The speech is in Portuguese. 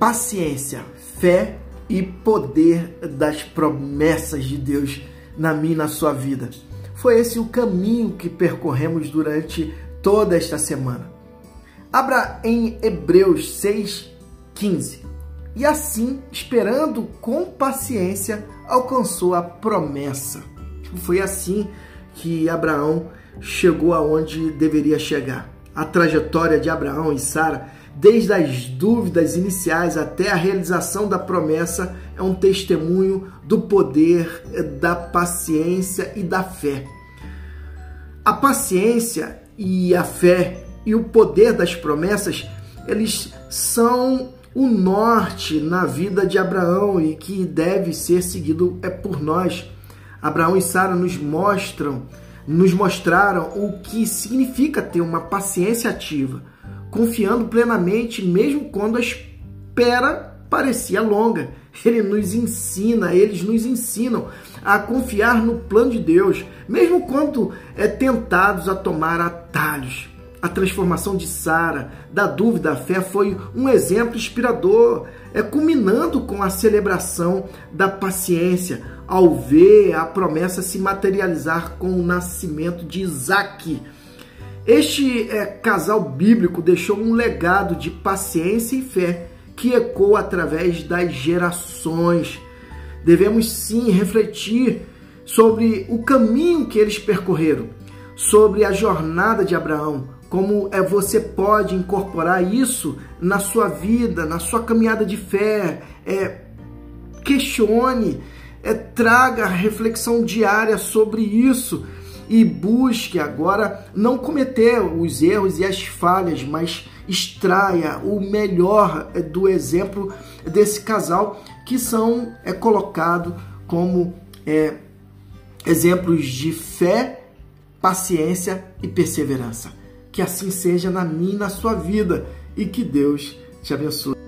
paciência, fé e poder das promessas de Deus na minha e na sua vida. Foi esse o caminho que percorremos durante toda esta semana. Abra em Hebreus 6:15. E assim, esperando com paciência, alcançou a promessa. Foi assim que Abraão chegou aonde deveria chegar. A trajetória de Abraão e Sara, desde as dúvidas iniciais até a realização da promessa, é um testemunho do poder da paciência e da fé. A paciência e a fé e o poder das promessas, eles são o norte na vida de Abraão e que deve ser seguido é por nós. Abraão e Sara nos mostram, nos mostraram o que significa ter uma paciência ativa, confiando plenamente mesmo quando a espera parecia longa. Ele nos ensina, eles nos ensinam a confiar no plano de Deus, mesmo quando é tentados a tomar atalhos. A transformação de Sara, da dúvida à fé, foi um exemplo inspirador, é culminando com a celebração da paciência, ao ver a promessa se materializar com o nascimento de Isaac. Este é, casal bíblico deixou um legado de paciência e fé que ecoa através das gerações. Devemos sim refletir sobre o caminho que eles percorreram, sobre a jornada de Abraão, como é você pode incorporar isso na sua vida, na sua caminhada de fé. É, questione, é, traga reflexão diária sobre isso e busque agora não cometer os erros e as falhas, mas extraia o melhor é, do exemplo desse casal que são é colocado como é, exemplos de fé, paciência e perseverança. Que assim seja na minha na sua vida e que Deus te abençoe.